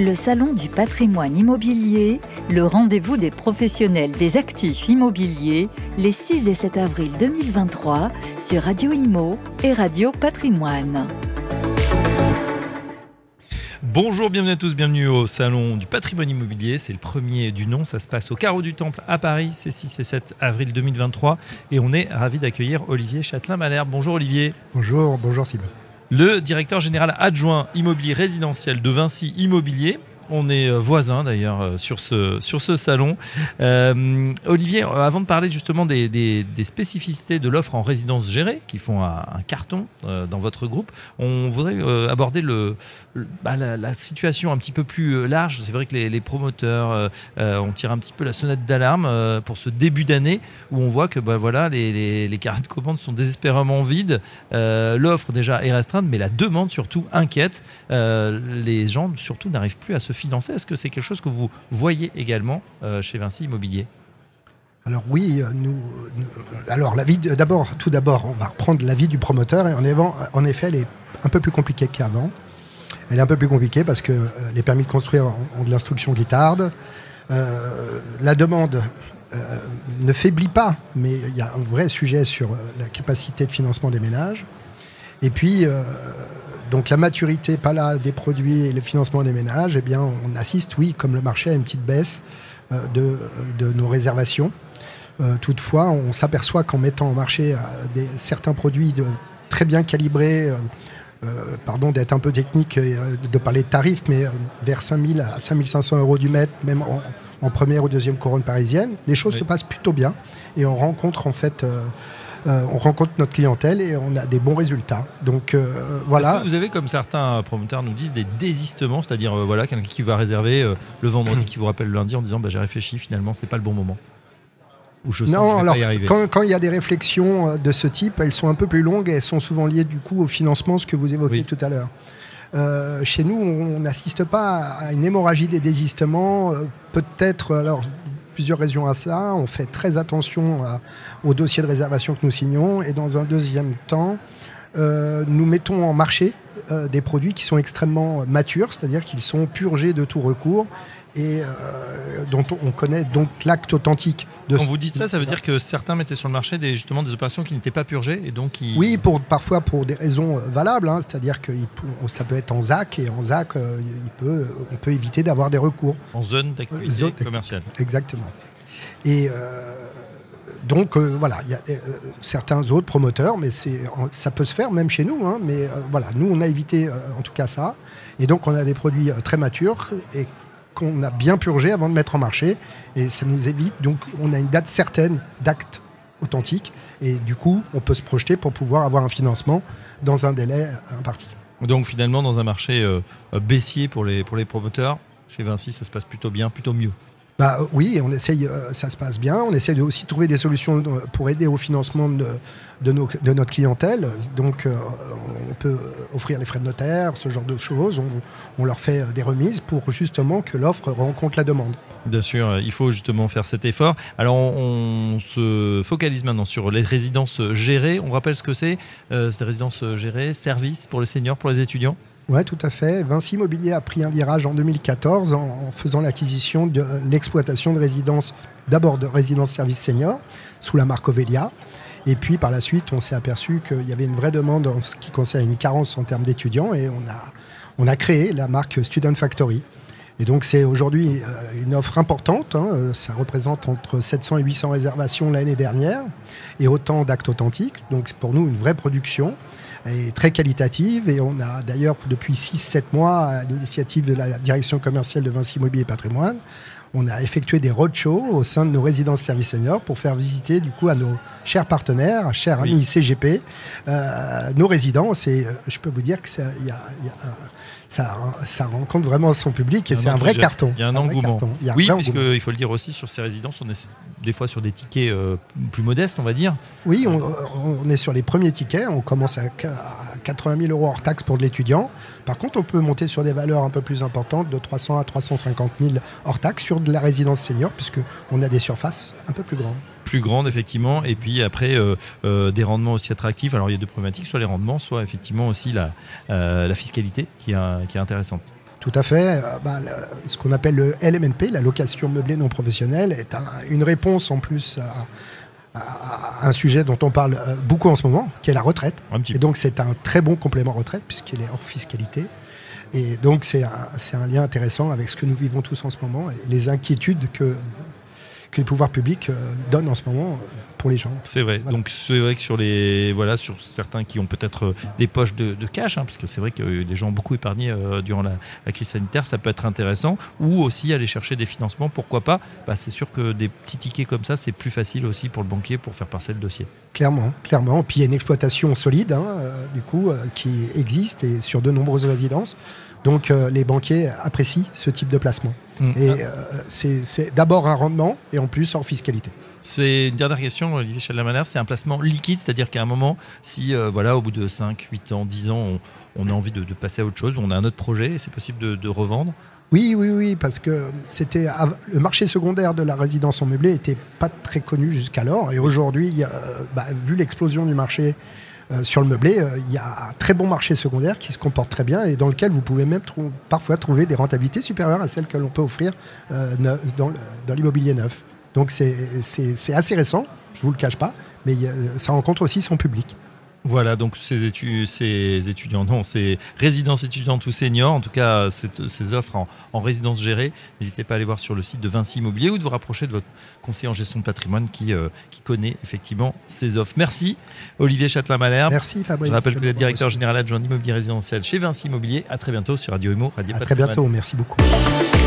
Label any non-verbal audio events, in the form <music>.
Le Salon du patrimoine immobilier, le rendez-vous des professionnels des actifs immobiliers, les 6 et 7 avril 2023 sur Radio Imo et Radio Patrimoine. Bonjour, bienvenue à tous, bienvenue au Salon du patrimoine immobilier. C'est le premier du nom, ça se passe au Carreau du Temple à Paris, c'est 6 et 7 avril 2023. Et on est ravi d'accueillir Olivier Châtelain-Malherbe. Bonjour Olivier. Bonjour, bonjour Simon le directeur général adjoint immobilier résidentiel de Vinci Immobilier. On est euh, voisins d'ailleurs euh, sur ce, sur ce salon. Euh, Olivier, avant de parler justement des, spécificités de l'offre en résidence gérée, qui font un, carton dans votre groupe, on voudrait aborder le, bah, la, situation un petit peu plus large. C'est vrai que les, promoteurs, ont tiré un petit peu la sonnette d'alarme pour ce début d'année où on voit que bah, voilà, les, les, carrés de commande sont désespérément vides. L'offre déjà est restreinte, mais la demande surtout inquiète. les gens surtout n'arrivent plus à se financer. Est-ce que c'est quelque chose que vous voyez également euh, chez Vinci Immobilier? Alors oui, euh, nous, alors la vie d'abord, tout d'abord, on va reprendre la vie du promoteur et en, effet, elle est un peu plus compliquée qu'avant. Elle est un peu plus compliquée parce que euh, les permis de construire ont de l'instruction qui tarde. la demande ne faiblit pas, mais il y a un vrai sujet sur la capacité de financement des ménages. Et puis, donc la maturité, pas là, des produits et le financement des ménages, eh bien, on assiste, oui, comme le marché, à une petite baisse euh, de, nos réservations. Euh, toutefois, on s'aperçoit qu'en mettant au marché euh, des, certains produits très bien calibrés, pardon d'être un peu technique, de parler de tarifs, mais vers 5000 à 5500 euros du mètre, même en, première ou deuxième couronne parisienne, les choses se passent plutôt bien et on rencontre en fait euh, on rencontre notre clientèle et on a des bons résultats. Donc euh, voilà. Est-ce que vous avez, comme certains promoteurs nous disent, des désistements, c'est-à-dire euh, voilà quelqu'un qui va réserver le vendredi, <clears throat> qui vous rappelle le lundi en disant bah, j'ai réfléchi, finalement c'est pas le bon moment. Ou je non, alors quand, il y a des réflexions de ce type, elles sont un peu plus longues et elles sont souvent liées du coup au financement, ce que vous évoquez tout à l'heure. chez nous, on n'assiste pas à une hémorragie des désistements. Peut-être, alors plusieurs raisons à ça. On fait très attention au dossier de réservation que nous signons. Et dans un deuxième temps, euh, nous mettons en marché euh, des produits qui sont extrêmement matures, c'est-à-dire qu'ils sont purgés de tout recours et euh, dont on connaît donc l'acte authentique. De Quand vous dites ça, ça veut dire que certains mettaient sur le marché des, justement des opérations qui n'étaient pas purgées et donc Oui, pour, parfois pour des raisons valables, hein, c'est-à-dire que ça peut être en ZAC et en ZAC, euh, il peut, on peut éviter d'avoir des recours. En zone d'activité commerciale. Exactement. Et euh, donc voilà, il y a certains autres promoteurs, mais ça peut se faire même chez nous. Hein, mais voilà, nous on a évité en tout cas ça. Et donc on a des produits très matures et qu'on a bien purgé avant de mettre en marché. Et ça nous évite, donc on a une date certaine d'acte authentique. Et du coup, on peut se projeter pour pouvoir avoir un financement dans un délai imparti. Donc finalement, dans un marché euh, baissier pour les, pour les promoteurs, chez Vinci, ça se passe plutôt bien, plutôt mieux. Bah, oui, on essaye, euh, ça se passe bien. On essaye de trouver des solutions pour aider au financement de, notre clientèle. Donc, euh, on peut offrir les frais de notaire, ce genre de choses. On, leur fait euh, des remises pour justement que l'offre rencontre la demande. Bien sûr, il faut justement faire cet effort. Alors, on, se focalise maintenant sur les résidences gérées. On rappelle ce que c'est, ces résidences gérées, services pour les seniors, pour les étudiants? Oui, tout à fait. Vinci Immobilier a pris un virage en 2014 en, faisant l'acquisition de l'exploitation de résidences, d'abord de résidences services seniors, sous la marque Ovelia. Et puis par la suite, on s'est aperçu qu'il y avait une vraie demande en ce qui concerne une carence en termes d'étudiants et on a, on a créé la marque Student Factory. Et donc c'est aujourd'hui euh, une offre importante, hein. ça représente entre 700 et 800 réservations l'année dernière et autant d'actes authentiques, donc pour nous une vraie production est très qualitative et on a d'ailleurs depuis 6-7 mois à l'initiative de la direction commerciale de Vinci Immobilier et Patrimoine, on a effectué des roadshows au sein de nos résidences services seniors pour faire visiter du coup à nos chers partenaires, chers amis CGP, euh, nos résidences et euh, je peux vous dire que ça, y a, ça, ça, rencontre vraiment son public et c'est un vrai carton. Il y a un, engouement. oui, puisqu'il faut le dire aussi, sur ces résidences, on est des fois sur des tickets euh, plus modestes, on va dire. Oui, on, est sur les premiers tickets. On commence à, 80 000 euros hors taxe pour de l'étudiant. Par contre, on peut monter sur des valeurs un peu plus importantes, de 300 à 350 000 hors taxe sur de la résidence senior, puisqu'on a des surfaces un peu plus grandes plus grandes effectivement et puis après euh, euh, des rendements aussi attractifs alors il y a deux problématiques soit les rendements soit effectivement aussi la, la fiscalité qui est, qui est intéressante Tout à fait. Euh, bah, ce qu'on appelle le LMNP, la location meublée non professionnelle, est un- une réponse en plus à, à- à un sujet dont on parle euh, beaucoup en ce moment, qui est la retraite. Et donc c'est un très bon complément retraite puisqu'il est hors fiscalité. Et donc c'est un, un lien intéressant avec ce que nous vivons tous en ce moment et les inquiétudes que, que les pouvoirs publics euh, donnent en ce moment euh, pour les gens. C'est vrai. Voilà. Donc c'est vrai que sur les voilà sur certains qui ont peut-être euh, des poches de, de cash, hein, parce que c'est vrai que des gens ont beaucoup épargné euh, durant la, la crise sanitaire, ça peut être intéressant. Ou aussi aller chercher des financements, pourquoi pas. Bah, c'est sûr que des petits tickets comme ça, c'est plus facile aussi pour le banquier pour faire passer le dossier. Clairement, clairement. Puis il y a une exploitation solide, hein, euh, du coup, euh, qui existe et sur de nombreuses résidences. Donc euh, les banquiers apprécient ce type de placement. Mm. Et euh, c'est d'abord un rendement et en plus hors fiscalité. C'est une dernière question, Olivier Chalamanère. C'est un placement liquide, c'est-à-dire qu'à un moment, si euh, voilà, au bout de 5, 8 ans, 10 ans, on, on a envie de, de passer à autre chose, on a un autre projet, c'est possible de, de revendre? Oui, oui, oui, parce que c'était le marché secondaire de la résidence en meublé était pas très connu jusqu'alors. Et aujourd'hui, euh, bah, vu l'explosion du marché euh, sur le meublé, euh, il y a un très bon marché secondaire qui se comporte très bien et dans lequel vous pouvez même parfois trouver des rentabilités supérieures à celles que l'on peut offrir euh, dans, l'immobilier neuf. Donc c'est- assez récent, je vous le cache pas, mais ça rencontre aussi son public. Voilà, donc ces, étu- ces étudiants, non, ces résidences étudiantes ou seniors, en tout cas cette- ces offres en, en résidence gérée, n'hésitez pas à aller voir sur le site de Vinci Immobilier ou de vous rapprocher de votre conseiller en gestion de patrimoine qui, euh, qui connaît effectivement ces offres. Merci Olivier Châtelain-Malherbe. Merci Fabrice. Je rappelle que vous êtes directeur reçu. général adjoint d'immobilier résidentiel chez Vinci Immobilier. À très bientôt sur Radio Imo, Radio À très bientôt, merci beaucoup.